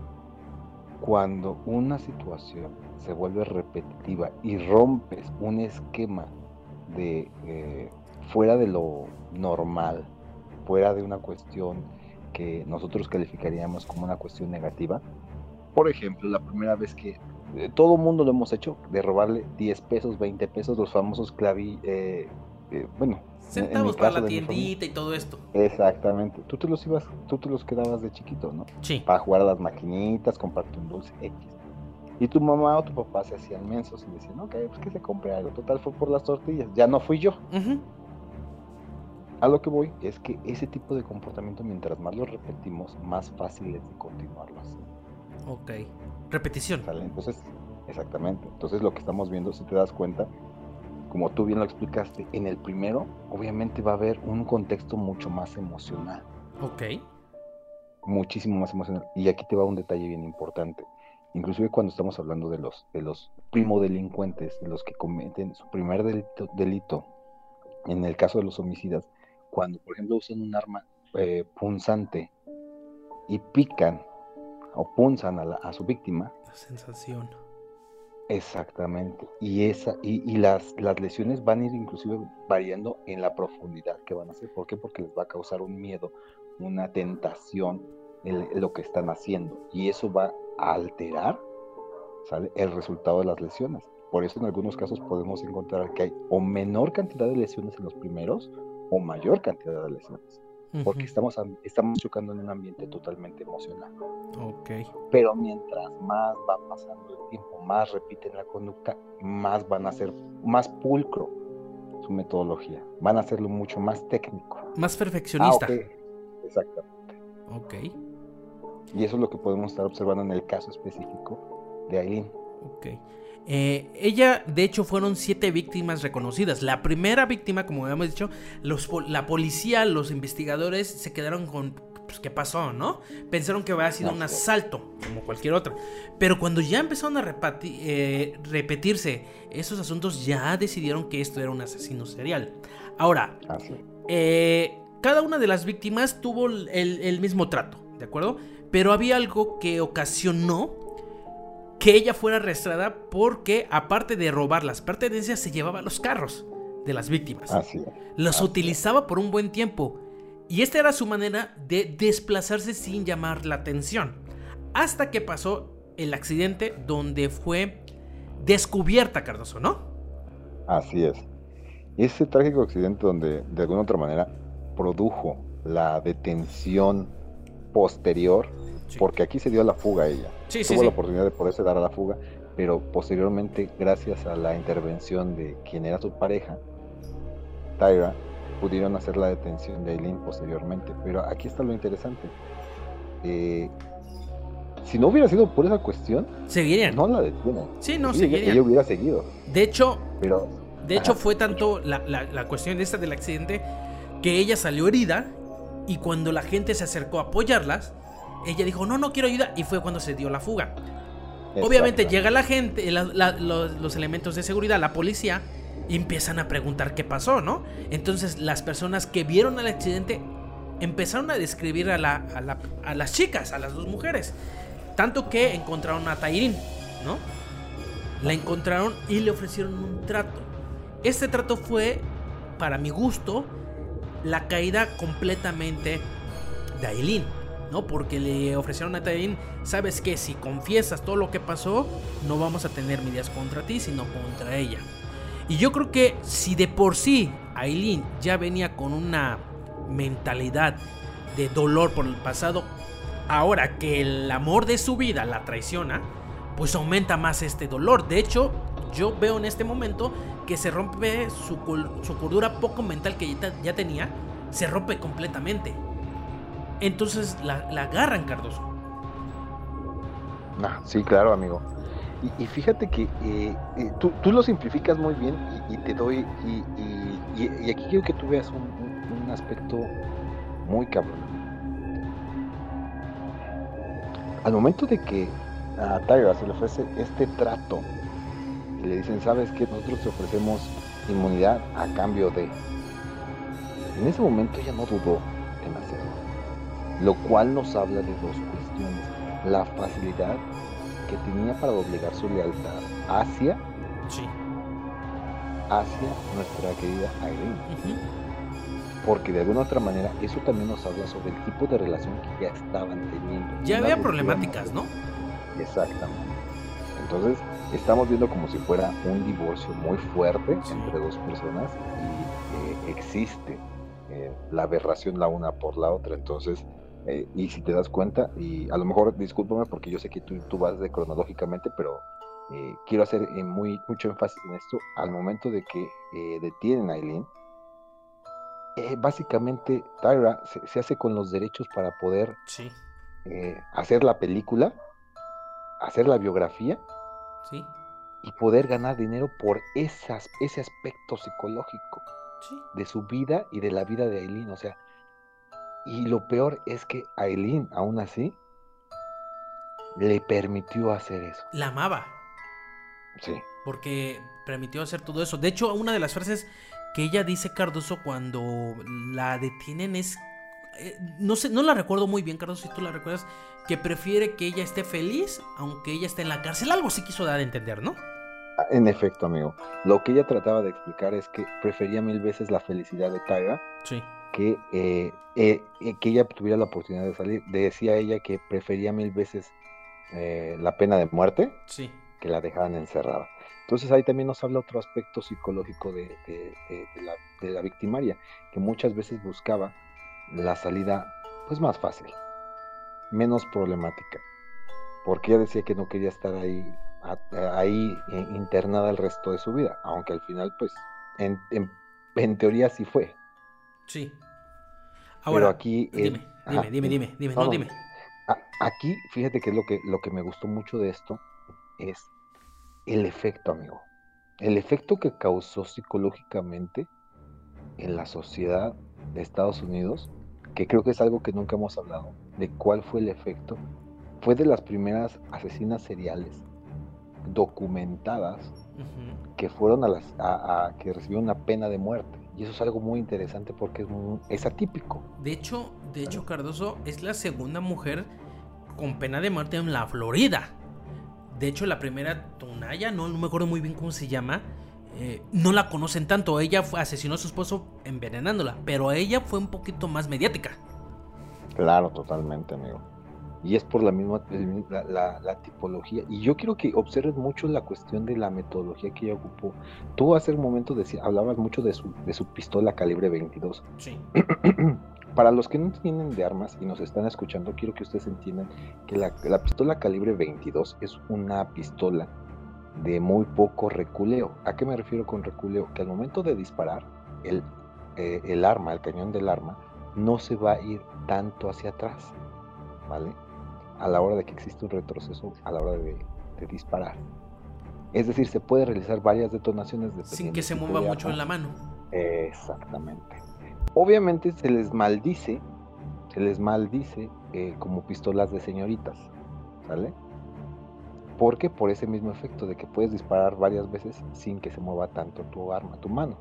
cuando una situación se vuelve repetitiva y rompes un esquema de eh, fuera de lo normal, fuera de una cuestión que nosotros calificaríamos como una cuestión negativa. Por ejemplo, la primera vez que eh, todo mundo lo hemos hecho, de robarle 10 pesos, 20 pesos, los famosos claví, eh, bueno, Centavos para la tiendita y todo esto. Exactamente. Tú te los ibas, tú te los quedabas de chiquito, ¿no? Sí. Para jugar a las maquinitas, comprarte un dulce X. Y tu mamá o tu papá se hacían mensos y decían, ok, pues que se compre algo. Total fue por las tortillas. Ya no fui yo. A lo que voy es que ese tipo de comportamiento, mientras más lo repetimos, más fácil es de continuarlo así. Ok. Repetición. Entonces, exactamente. Entonces lo que estamos viendo, si te das cuenta, como tú bien lo explicaste, en el primero obviamente va a haber un contexto mucho más emocional. Ok. Muchísimo más emocional. Y aquí te va un detalle bien importante. Inclusive cuando estamos hablando de los, de los primodelincuentes, de los que cometen su primer delito, delito, en el caso de los homicidas, cuando por ejemplo usan un arma eh, punzante y pican o punzan a, a su víctima. La sensación Exactamente. Y esa, y, las, las lesiones van a ir inclusive variando en la profundidad que van a hacer. ¿Por qué? Porque les va a causar un miedo, una tentación en, lo que están haciendo. Y eso va a alterar el resultado de las lesiones. Por eso en algunos casos podemos encontrar que hay o menor cantidad de lesiones en los primeros o mayor cantidad de lesiones porque estamos, estamos chocando en un ambiente totalmente emocional. Ok. Pero mientras más va pasando el tiempo, más repiten la conducta, más van a ser más pulcro su metodología, van a hacerlo mucho más técnico. Más perfeccionista. Ah, Exactamente. Ok. Y eso es lo que podemos estar observando en el caso específico de Aileen. Ok. Eh, ella, de hecho, fueron siete víctimas reconocidas. La primera víctima, como habíamos dicho, los, la policía, los investigadores se quedaron con, pues, ¿qué pasó, no? Pensaron que había sido un asalto, como cualquier otra. Pero cuando ya empezaron a eh, repetirse esos asuntos, ya decidieron que esto era un asesino serial. Ahora, eh, cada una de las víctimas tuvo el mismo trato, ¿de acuerdo? Pero había algo que ocasionó que ella fuera arrestada porque, aparte de robar las pertenencias, se llevaba los carros de las víctimas. Los utilizaba por un buen tiempo. Y esta era su manera de desplazarse sin llamar la atención. Hasta que pasó el accidente donde fue descubierta Cardoso, ¿no? Así es. Ese trágico accidente donde de alguna otra manera produjo la detención posterior porque aquí se dio la fuga a ella. Tuvo la oportunidad de poderse dar a la fuga, pero posteriormente, gracias a la intervención de quien era su pareja, Tyra, pudieron hacer la detención de Eileen posteriormente. Pero aquí está lo interesante. Eh, si no hubiera sido por esa cuestión, seguirían. No la detienen. Sí, no, seguirían. Ella hubiera seguido. De hecho, pero, de hecho fue tanto la, la, la cuestión esta del accidente que ella salió herida y cuando la gente se acercó a apoyarlas, ella dijo, no, no quiero ayuda, y fue cuando se dio la fuga. Obviamente llega la gente, los, elementos de seguridad, la policía, y empiezan a preguntar qué pasó, ¿no? Entonces las personas que vieron el accidente empezaron a describir a, a, las chicas, a las dos mujeres. Tanto que encontraron a Tairin, ¿no? La encontraron y le ofrecieron un trato. Este trato fue, para mi gusto, la caída completamente de Aileen. ¿No? Porque le ofrecieron a Tairin, sabes que si confiesas todo lo que pasó, no vamos a tener medidas contra ti, sino contra ella. Y yo creo que si de por sí Aileen ya venía con una mentalidad de dolor por el pasado, ahora que el amor de su vida la traiciona, pues aumenta más este dolor. De hecho, yo veo en este momento que se rompe su, su cordura poco mental que ya tenía, se rompe completamente. Entonces la, agarran, Cardoso. Ah, sí, claro, amigo. Y, fíjate que eh, eh, tú, lo simplificas muy bien y, te doy. Y, aquí quiero que tú veas un, aspecto muy cabrón. Al momento de que a Tyra se le ofrece este trato y le dicen, ¿sabes que Nosotros te ofrecemos inmunidad a cambio de. En ese momento ella no dudó en hacerlo lo cual nos habla de dos cuestiones. La facilidad que tenía para doblegar su lealtad hacia, Sí. hacia nuestra querida. Ujú. Porque de alguna otra manera eso también nos habla sobre el tipo de relación que ya estaban teniendo. Ya había problemáticas, ¿no? Exactamente. Entonces, estamos viendo como si fuera un divorcio muy fuerte Sí. entre dos personas y eh, existe eh, la aberración la una por la otra. Entonces, eh, y si te das cuenta, y a lo mejor discúlpame porque yo sé que tú, tú vas de cronológicamente, pero eh, quiero hacer eh, muy, mucho énfasis en esto. Al momento de que detienen a Eileen, básicamente Tyra se, se hace con los derechos para poder Sí. hacer la película, hacer la biografía Sí. y poder ganar dinero por esas, ese aspecto psicológico Sí. de su vida y de la vida de Aileen. O sea, y lo peor es que Aileen, aún así, le permitió hacer eso. La amaba. Sí, porque permitió hacer todo eso. De hecho, una de las frases que ella dice Cardoso cuando la detienen es eh, no sé, no la recuerdo muy bien, Cardoso, si tú la recuerdas, que prefiere que ella esté feliz aunque ella esté en la cárcel. Algo sí quiso dar a entender, ¿no? en efecto, amigo. Lo que ella trataba de explicar es que prefería mil veces la felicidad de Tyra Sí. Que, eh, eh, eh, que ella tuviera la oportunidad de salir. Decía ella que prefería mil veces eh, la pena de muerte Sí. que la dejaran encerrada. Entonces ahí también nos habla otro aspecto psicológico de, de- de- de la, de la victimaria, que muchas veces buscaba la salida pues más fácil, menos problemática, porque ella decía que no quería estar ahí, a- ahí internada el resto de su vida, aunque al final pues en, en- en teoría sí fue. Sí. Pero aquí... dime, dime, dime, dime, dime, No, dime. Aquí, fíjate que es lo que, lo que me gustó mucho de esto es el efecto, amigo. El efecto que causó psicológicamente en la sociedad de Estados Unidos, que creo que es algo que nunca hemos hablado, de cuál fue el efecto, fue de las primeras asesinas seriales documentadas que fueron a las a, a- que recibieron una pena de muerte. Y eso es algo muy interesante porque es, muy- es atípico. De hecho, de hecho, Cardoso es la segunda mujer con pena de muerte en la Florida. De hecho, la primera, Tonaya, no, no me acuerdo muy bien cómo se llama. eh, no la conocen tanto. Ella fue, asesinó a su esposo envenenándola. Pero ella fue un poquito más mediática. Claro, totalmente, amigo. Y es por la misma la, la- la tipología. Y yo quiero que observes mucho la cuestión de la metodología que ella ocupó. Tú hace un momento decía, hablabas mucho de su, de su pistola calibre 22. Sí. (clears throat) Para los que no entienden de armas y nos están escuchando, quiero que ustedes entiendan que la, la pistola calibre 22 es una pistola de muy poco reculeo. ¿A qué me refiero con reculeo? Que al momento de disparar, el, eh, el arma, el cañón del arma, no se va a ir tanto hacia atrás, ¿vale? A la hora de que existe un retroceso, a la hora de, de disparar. Es decir, se puede realizar varias detonaciones Sin que se mueva mucho en la mano. Exactamente. Obviamente se les maldice, se les maldice eh, como pistolas de señoritas, ¿sale? Porque por ese mismo efecto de que puedes disparar varias veces sin que se mueva tanto tu arma, tu mano.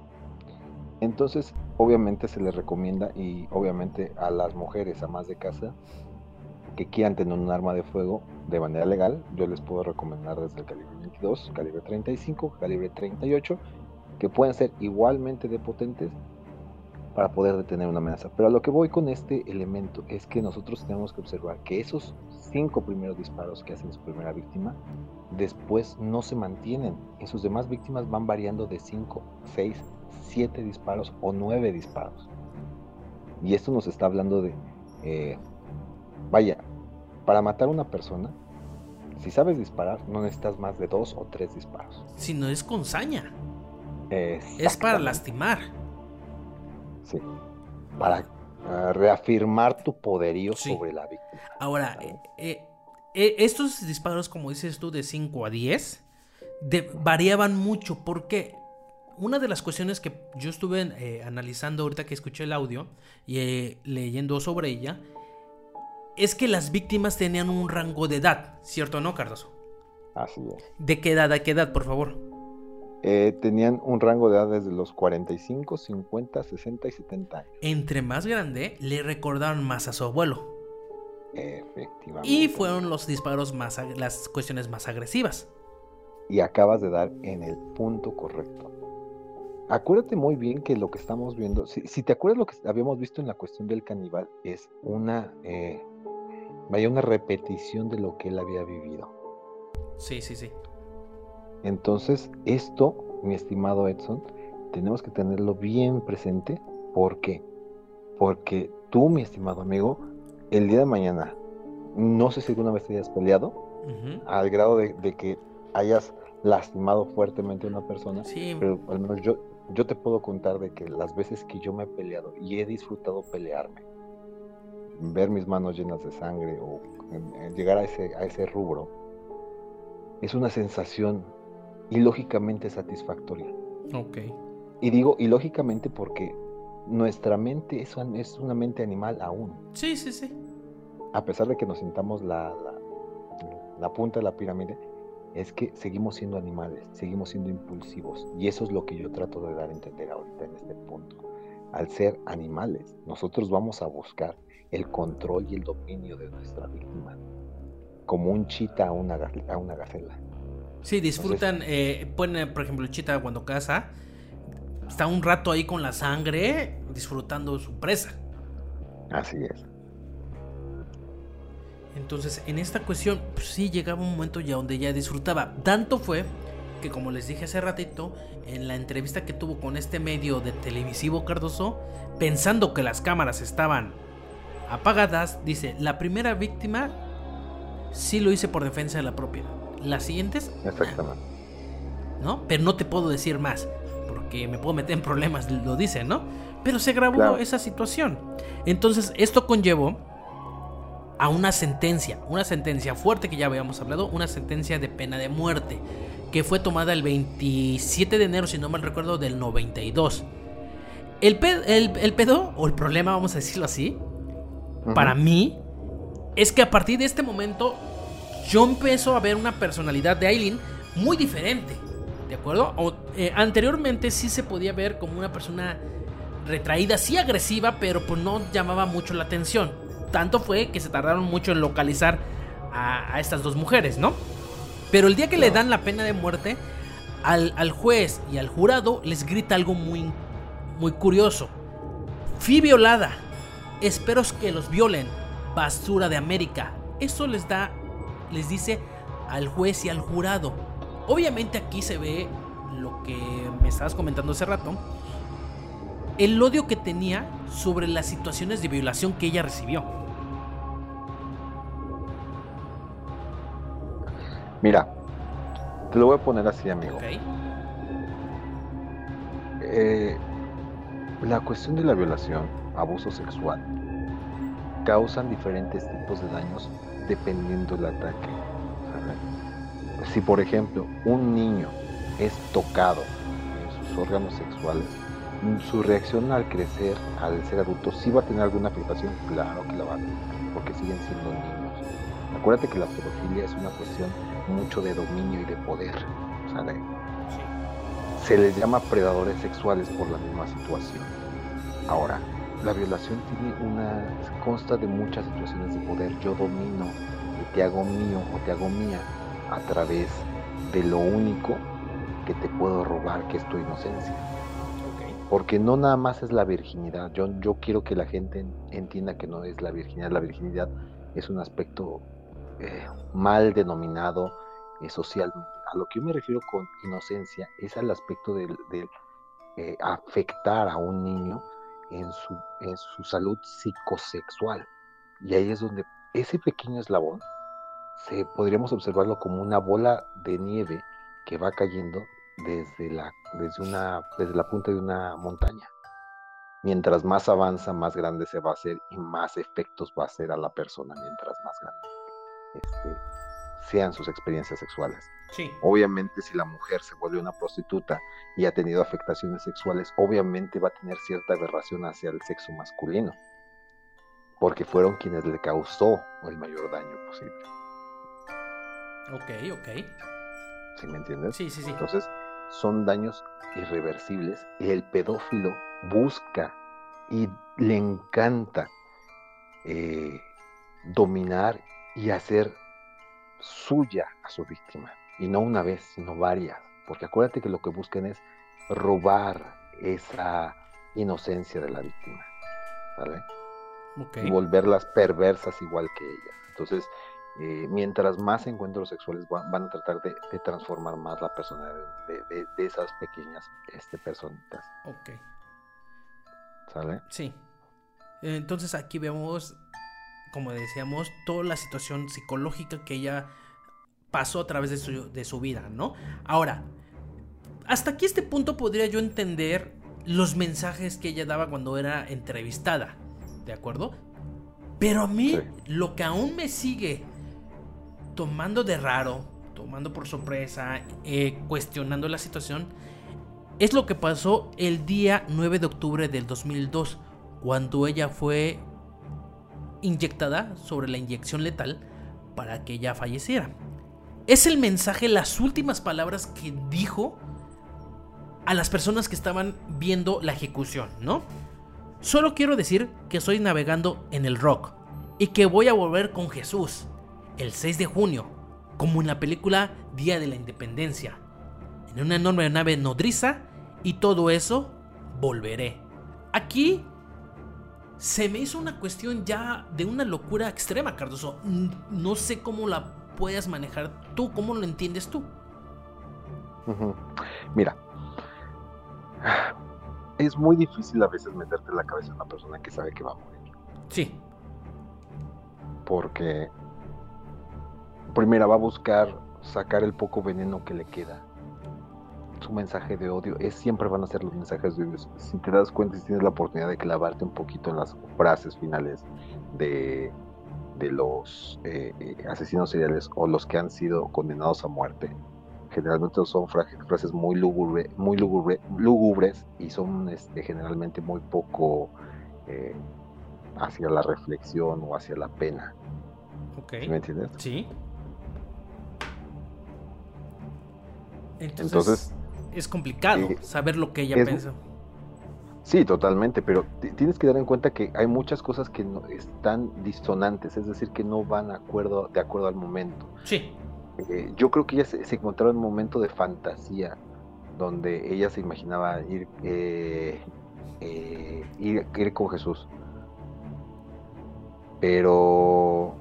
Entonces, obviamente se les recomienda y obviamente a las mujeres amas de casa que quieran tener un arma de fuego de manera legal, yo les puedo recomendar desde el calibre 22, calibre 35, calibre 38, que pueden ser igualmente de potentes para poder detener una amenaza. Pero a lo que voy con este elemento es que nosotros tenemos que observar que esos cinco primeros disparos que hacen su primera víctima, después no se mantienen. Y sus demás víctimas van variando de 5, 6, 7 disparos o 9 disparos. Y esto nos está hablando de, eh, vaya, para matar a una persona, si sabes disparar, no necesitas más de dos o tres disparos. Si no es con saña. Es para lastimar. Sí. Para ah, reafirmar tu poderío Sí. sobre la víctima. Ahora, eh, eh, eh, estos disparos, como dices tú, de 5 a 10, de- variaban mucho porque una de las cuestiones que yo estuve eh, analizando ahorita que escuché el audio y leyendo sobre ella, es que las víctimas tenían un rango de edad, ¿cierto o no, Cardoso? Así es. ¿De qué edad a qué edad, por favor? Eh, tenían un rango de edad desde los 45, 50, 60 y 70 años. Entre más grande, le recordaban más a su abuelo. Efectivamente. Y fueron los disparos más, las cuestiones más agresivas. Y acabas de dar en el punto correcto. Acuérdate muy bien que lo que estamos viendo, si, si te acuerdas lo que habíamos visto en la cuestión del caníbal, es una, eh, vaya, una repetición de lo que él había vivido. Sí, sí, sí. Entonces, esto, mi estimado Edson, tenemos que tenerlo bien presente. ¿Por qué? Porque tú, mi estimado amigo, el día de mañana, no sé si alguna vez te hayas peleado, al grado de, de que hayas lastimado fuertemente a una persona, Sí, pero al menos yo, yo te puedo contar de que las veces que yo me he peleado y he disfrutado pelearme, ver mis manos llenas de sangre o eh, llegar a ese, a ese rubro, es una sensación ilógicamente satisfactoria. ok. Y digo ilógicamente porque nuestra mente es, es una mente animal aún. Sí, sí, sí. A pesar de que nos sintamos la, la, la punta de la pirámide, es que seguimos siendo animales, seguimos siendo impulsivos. Y eso es lo que yo trato de dar a entender ahorita en este punto. Al ser animales, nosotros vamos a buscar el control y el dominio de nuestra víctima, como un chita a una, a una gacela. Sí, disfrutan, eh, ponen, por ejemplo, el chita cuando caza, está un rato ahí con la sangre, disfrutando su presa. Así es. Entonces, en esta cuestión, pues, sí llegaba un momento ya donde ya disfrutaba. Tanto fue que, como les dije hace ratito, en la entrevista que tuvo con este medio de televisivo Cardoso, pensando que las cámaras estaban apagadas, dice, la primera víctima sí lo hice por defensa de la propiedad. Las siguientes, Exactamente. ¿no? Pero no te puedo decir más, porque me puedo meter en problemas, lo dice, ¿no? Pero se grabó Claro. esa situación. Entonces, esto conllevó a una sentencia, una sentencia fuerte que ya habíamos hablado, una sentencia de pena de muerte, que fue tomada el 27 de enero, si no mal recuerdo, del 92. El, pe- el, el pedo, o el problema, vamos a decirlo así, para mí, es que a partir de este momento yo empiezo a ver una personalidad de Aileen muy diferente. ¿De acuerdo? O, eh, anteriormente sí se podía ver como una persona retraída, sí agresiva, pero pues no llamaba mucho la atención. Tanto fue que se tardaron mucho en localizar a, a estas dos mujeres, ¿no? Pero el día que le dan la pena de muerte, al, al juez y al jurado les grita algo muy, muy curioso. Fui violada. Espero que los violen. Basura de América. Eso les da, les dice al juez y al jurado. Obviamente aquí se ve lo que me estabas comentando hace rato. El odio que tenía sobre las situaciones de violación que ella recibió. Mira, te lo voy a poner así, amigo. ¿Ok? Eh, la cuestión de la violación, abuso sexual, causan diferentes tipos de daños dependiendo del ataque. Si, por ejemplo, un niño es tocado en sus órganos sexuales, su reacción al crecer, al ser adulto, sí va a tener alguna afectación, claro que la va a tener, porque siguen siendo niños. Acuérdate que la pedofilia es una cuestión mucho de dominio y de poder. se les llama predadores sexuales por la misma situación. Ahora, la violación tiene una consta de muchas situaciones de poder. Yo domino y te hago mío o te hago mía a través de lo único que te puedo robar, que es tu inocencia. Porque no nada más es la virginidad. Yo, yo quiero que la gente entienda que no es la virginidad. La virginidad es un aspecto eh, mal denominado eh, socialmente. A lo que yo me refiero con inocencia es al aspecto del, del, eh, afectar a un niño en su, en su salud psicosexual. Y ahí es donde ese pequeño eslabón se, podríamos observarlo como una bola de nieve que va cayendo desde la, desde, una, desde la punta de una montaña. Mientras más avanza, más grande se va a hacer y más efectos va a hacer a la persona mientras más grande este, sean sus experiencias sexuales. Sí. Obviamente si la mujer se vuelve una prostituta y ha tenido afectaciones sexuales, obviamente va a tener cierta aberración hacia el sexo masculino, porque fueron quienes le causó el mayor daño posible. Ok, ok. ¿Sí me entiendes? Sí, sí, sí. Entonces, son daños irreversibles y el pedófilo busca y le encanta eh, dominar y hacer suya a su víctima. Y no una vez, sino varias. Porque acuérdate que lo que buscan es robar esa inocencia de la víctima. ¿Vale? Y volverlas perversas igual que ella. Entonces, eh, mientras más encuentros sexuales van, a tratar de, transformar más la personalidad de, esas pequeñas este, personitas. Ok. ¿Sale? Sí. Entonces aquí vemos, como decíamos, toda la situación psicológica que ella pasó a través de su, de su vida, ¿no? Ahora, hasta aquí este punto podría yo entender los mensajes que ella daba cuando era entrevistada, ¿de acuerdo? Pero a mí lo que aún me sigue tomando de raro, tomando por sorpresa, eh, cuestionando la situación, es lo que pasó el día 9 de octubre del 2002, cuando ella fue inyectada sobre la inyección letal para que ella falleciera. Es el mensaje, las últimas palabras que dijo a las personas que estaban viendo la ejecución, ¿no? Solo quiero decir que estoy navegando en el rock y que voy a volver con Jesús el 6 de junio, como en la película Día de la Independencia, en una enorme nave nodriza y todo eso, volveré. Aquí se me hizo una cuestión ya de una locura extrema, Cardoso. No sé cómo la puedas manejar tú, cómo lo entiendes tú. Mira, es muy difícil a veces meterte en la cabeza a una persona que sabe que va a morir. Sí. Porque primera va a buscar sacar el poco veneno que le queda. Su mensaje de odio es siempre van a ser los mensajes de odio. Si te das cuenta, si tienes la oportunidad de clavarte un poquito en las frases finales de, de los eh, eh, asesinos seriales o los que han sido condenados a muerte, generalmente son frases muy, lúgubre, muy lúgubres y son este, generalmente muy poco eh, hacia la reflexión o hacia la pena. Okay. ¿Me entiendes? Sí. Entonces, es complicado eh, saber lo que ella piensa. Sí, totalmente, pero tienes que dar en cuenta que hay muchas cosas que no, están disonantes, es decir, que no van de acuerdo, de acuerdo al momento. Sí. Eh, yo creo que ella se, encontraba en un momento de fantasía, donde ella se imaginaba ir, eh, ir, ir, con Jesús. Pero...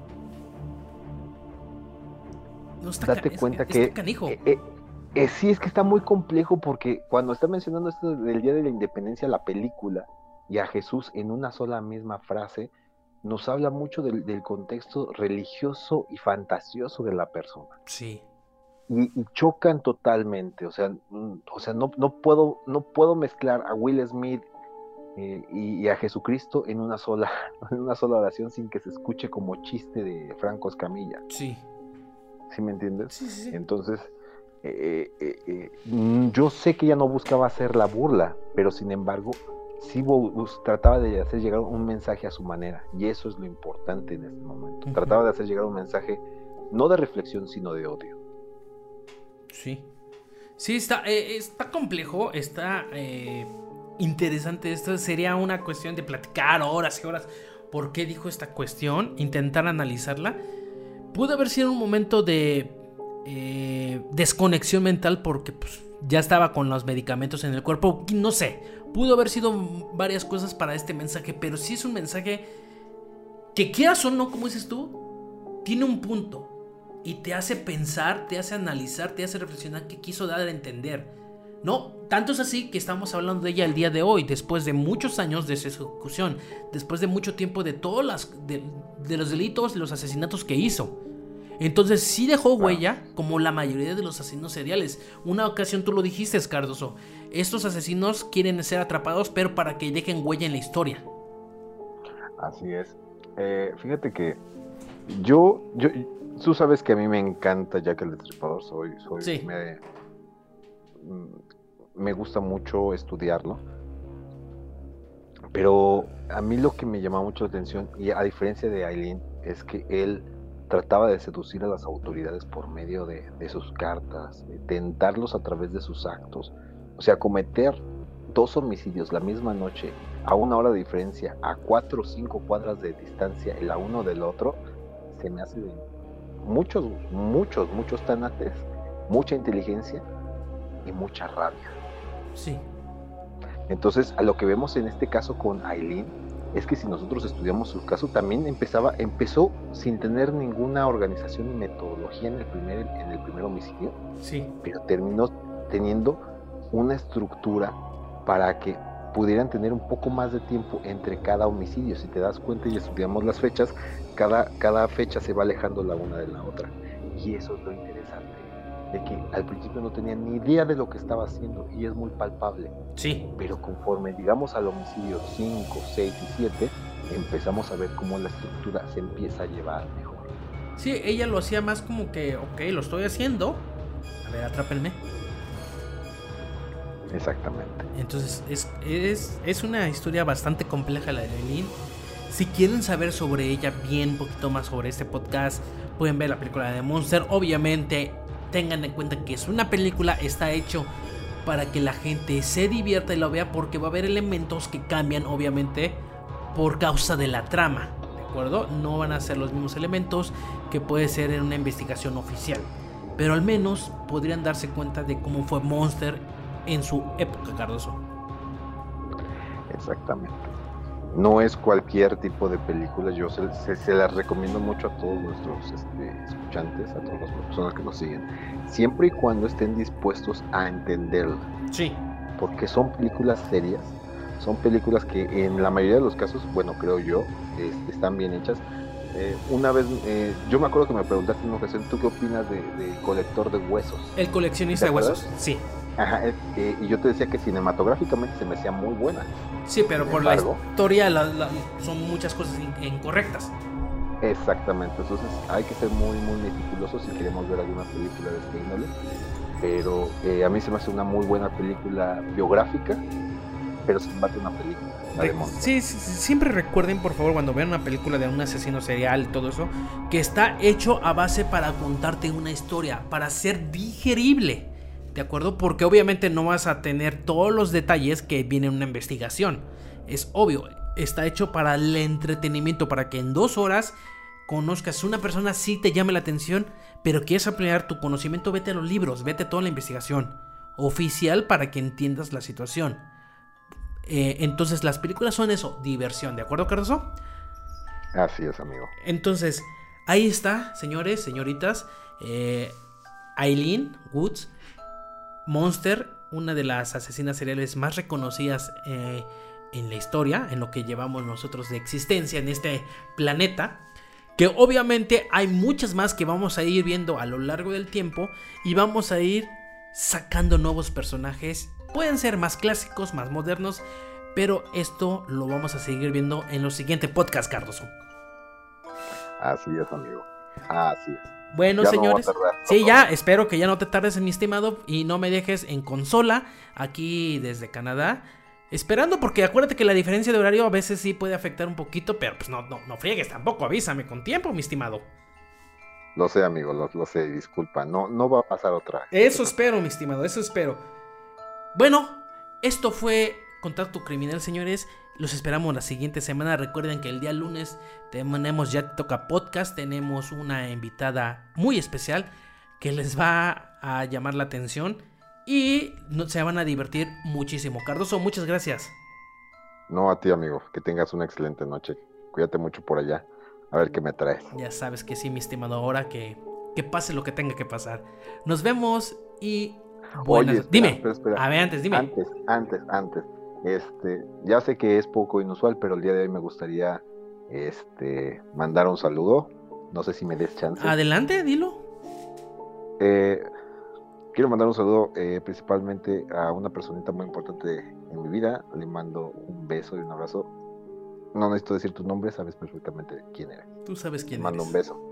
No está date cuenta que... Canijo. Eh, sí, es que está muy complejo porque cuando está mencionando esto del Día de la Independencia, la película, y a Jesús en una sola misma frase, nos habla mucho del, contexto religioso y fantasioso de la persona. Sí. Y, chocan totalmente, o sea, mm, o sea no, no, puedo, no puedo mezclar a Will Smith eh, y, a Jesucristo en una, sola, (laughs) en una sola oración sin que se escuche como chiste de Franco Escamilla. Sí. ¿Sí me entiendes? Sí, sí. Entonces, eh, eh, eh, mm, yo sé que ella no buscaba hacer la burla, pero sin embargo sí trataba de hacer llegar un mensaje a su manera y eso es lo importante en este momento. Trataba de hacer llegar un mensaje no de reflexión sino de odio. Sí, sí está, está complejo, está interesante. Esto sería una cuestión de platicar horas y horas. ¿Por qué dijo esta cuestión? Intentar analizarla. Pudo haber sido un momento de eh, desconexión mental porque pues, ya estaba con los medicamentos en el cuerpo. No sé, pudo haber sido varias cosas para este mensaje, pero sí es un mensaje que quieras o no, como dices tú, tiene un punto y te hace pensar, te hace analizar, te hace reflexionar qué quiso dar a entender. No, tanto es así que estamos hablando de ella el día de hoy, después de muchos años de su ejecución, después de mucho tiempo de todos de, de los delitos, los asesinatos que hizo. Entonces sí dejó huella, como la mayoría de los asesinos seriales. Una ocasión tú lo dijiste, Cardoso. Estos asesinos quieren ser atrapados, pero para que dejen huella en la historia. Así es. Eh, fíjate que yo, yo, tú sabes que a mí me encanta Jack el Destripador. Soy, soy, sí. me, mm, me gusta mucho estudiarlo. Pero a mí lo que me llama mucho la atención, y a diferencia de Aileen, es que él trataba de seducir a las autoridades por medio de, sus cartas, de tentarlos a través de sus actos. O sea, cometer dos homicidios la misma noche, a una hora de diferencia, a cuatro o cinco cuadras de distancia el uno del otro, se me hace de muchos, muchos, muchos tanates, mucha inteligencia y mucha rabia. Sí. Entonces, a lo que vemos en este caso con Aileen, es que si nosotros estudiamos su caso, también empezaba, empezó sin tener ninguna organización ni metodología en el primer, en el primer homicidio, Sí. pero terminó teniendo una estructura para que pudieran tener un poco más de tiempo entre cada homicidio. Si te das cuenta y estudiamos las fechas, cada, cada fecha se va alejando la una de la otra. Y eso es lo interesante, de que al principio no tenían ni idea de lo que estaba haciendo y es muy palpable. Sí. Pero conforme llegamos al homicidio 5, 6 y 7, empezamos a ver cómo la estructura se empieza a llevar mejor. Sí, ella lo hacía más como que, ok, lo estoy haciendo. A ver, atrápenme. Exactamente. Entonces, es, es, es una historia bastante compleja la de Eileen. Si quieren saber sobre ella bien, un poquito más sobre este podcast, pueden ver la película de Monster. Obviamente, tengan en cuenta que es una película, está hecho para que la gente se divierta y lo vea porque va a haber elementos que cambian, obviamente, por causa de la trama. ¿De acuerdo? No van a ser los mismos elementos que puede ser en una investigación oficial. Pero al menos podrían darse cuenta de cómo fue Monster en su época, Cardoso. Exactamente. No es cualquier tipo de película, yo se, se, se las recomiendo mucho a todos nuestros este, escuchantes, a todas las personas que nos siguen, siempre y cuando estén dispuestos a entenderla, Sí, porque son películas serias, son películas que en la mayoría de los casos, bueno, creo yo, este, están bien hechas. Eh, una vez, eh, yo me acuerdo que me preguntaste en una ocasión, ¿tú qué opinas de, de Colector de Huesos? el coleccionista de huesos. Sí, Ajá, eh, y yo te decía que cinematográficamente se me hacía muy buena. sí, pero Sin por la embargo- historia la- la- son muchas cosas in- incorrectas. Exactamente, entonces hay que ser muy, muy meticulosos si queremos ver alguna película de este índole. Pero eh, a mí se me hace una muy buena película biográfica, pero sin embargo una película. la sí, sí, siempre recuerden, por favor, cuando vean una película de un asesino serial y todo eso, que está hecho a base para contarte una historia, para ser digerible. ¿De acuerdo? Porque obviamente no vas a tener todos los detalles que viene en una investigación. Es obvio, está hecho para el entretenimiento, para que en dos horas conozcas una persona, sí te llame la atención, pero quieres ampliar tu conocimiento, vete a los libros, vete a toda la investigación oficial para que entiendas la situación. Eh, entonces las películas son eso, diversión, ¿de acuerdo, Cardoso? Así es, amigo. Entonces, ahí está, señores, señoritas. eh, Eileen Woods, Monster, una de las asesinas seriales más reconocidas eh, en la historia, en lo que llevamos nosotros de existencia en este planeta. Que obviamente hay muchas más que vamos a ir viendo a lo largo del tiempo y vamos a ir sacando nuevos personajes. Pueden ser más clásicos, más modernos, pero esto lo vamos a seguir viendo en los siguientes podcasts, Cardoso. Así es, amigo. Así es. Bueno, Ya no señores. tardar. sí, ya, espero que ya no te tardes, mi estimado, y no me dejes en consola aquí desde Canadá. Esperando, porque acuérdate que la diferencia de horario a veces sí puede afectar un poquito, pero pues no, no, no friegues tampoco, avísame con tiempo, mi estimado. Lo sé, amigo, lo, lo sé, disculpa. No, no va a pasar otra. Eso espero, mi estimado, eso espero. Bueno, esto fue Contacto Criminal, señores. Los esperamos la siguiente semana. Recuerden que el día lunes tenemos Ya Te Toca Podcast. Tenemos una invitada muy especial que les va a llamar la atención y se van a divertir muchísimo. Cardoso, muchas gracias. No a ti, amigo. Que tengas una excelente noche. Cuídate mucho por allá. A ver qué me traes. Ya sabes que sí, mi estimado, ahora que, que pase lo que tenga que pasar. Nos vemos y... Buenas... Oye, espera, dime. espera, espera. A ver, antes, dime. Antes, antes, antes. Este, ya sé que es poco inusual, pero el día de hoy me gustaría este mandar un saludo. No sé si me des chance. Adelante, dilo. Eh, quiero mandar un saludo eh, principalmente a una personita muy importante en mi vida. Le mando un beso y un abrazo. No necesito decir tu nombre, sabes perfectamente quién eres. Tú sabes quién mando eres. un beso.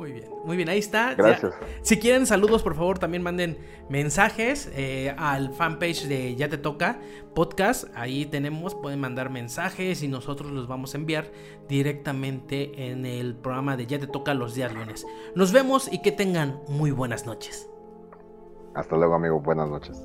Muy bien, muy bien, ahí está. Ya- Gracias. si quieren saludos, por favor, también manden mensajes eh, al fanpage de Ya Te Toca Podcast. Ahí tenemos, pueden mandar mensajes y nosotros los vamos a enviar directamente en el programa de Ya Te Toca los días lunes. Nos vemos y que tengan muy buenas noches. Hasta luego, amigo. Buenas noches.